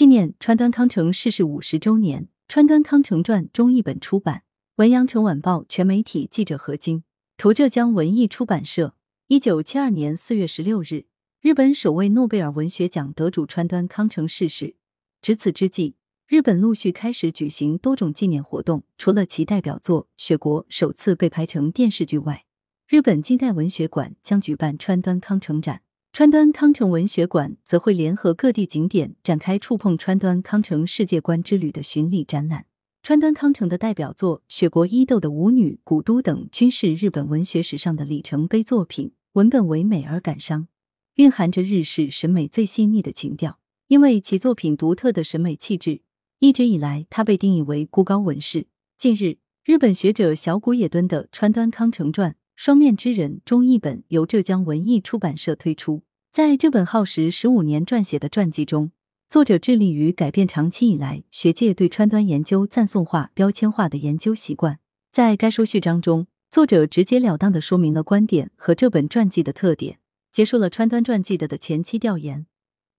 纪念川端康成逝世五十周年，《川端康成传》中译本出版。文阳城晚报全媒体记者何晶，图浙江文艺出版社。一九七二年四月十六日，日本首位诺贝尔文学奖得主川端康成逝世。值此之际，日本陆续开始举行多种纪念活动。除了其代表作《雪国》首次被拍成电视剧外，日本近代文学馆将举办川端康成展。川端康成文学馆则会联合各地景点展开触碰川端康成世界观之旅的巡礼展览。川端康成的代表作《雪国伊豆的舞女》《古都》等均是日本文学史上的里程碑作品，文本唯美而感伤，蕴含着日式审美最细腻的情调。因为其作品独特的审美气质，一直以来他被定义为孤高文士。近日，日本学者小谷野敦的《川端康成传》。双面之人中译本由浙江文艺出版社推出。在这本耗时十五年撰写的传记中，作者致力于改变长期以来学界对川端研究赞颂化、标签化的研究习惯。在该书序章中，作者直截了当的说明了观点和这本传记的特点。结束了川端传记的的前期调研，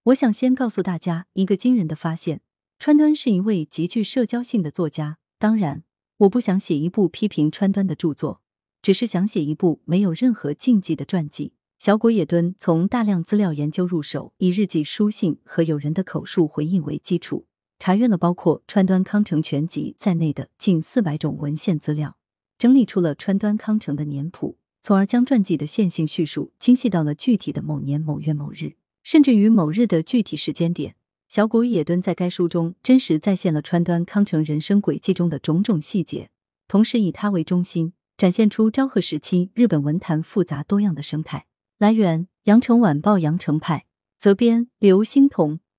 我想先告诉大家一个惊人的发现：川端是一位极具社交性的作家。当然，我不想写一部批评川端的著作。只是想写一部没有任何禁忌的传记。小谷野敦从大量资料研究入手，以日记、书信和友人的口述回忆为基础，查阅了包括川端康成全集在内的近四百种文献资料，整理出了川端康成的年谱，从而将传记的线性叙述精细到了具体的某年某月某日，甚至于某日的具体时间点。小谷野敦在该书中真实再现了川端康成人生轨迹中的种种细节，同时以他为中心。展现出昭和时期日本文坛复杂多样的生态。来源：羊城晚报羊城派，责编：刘欣彤，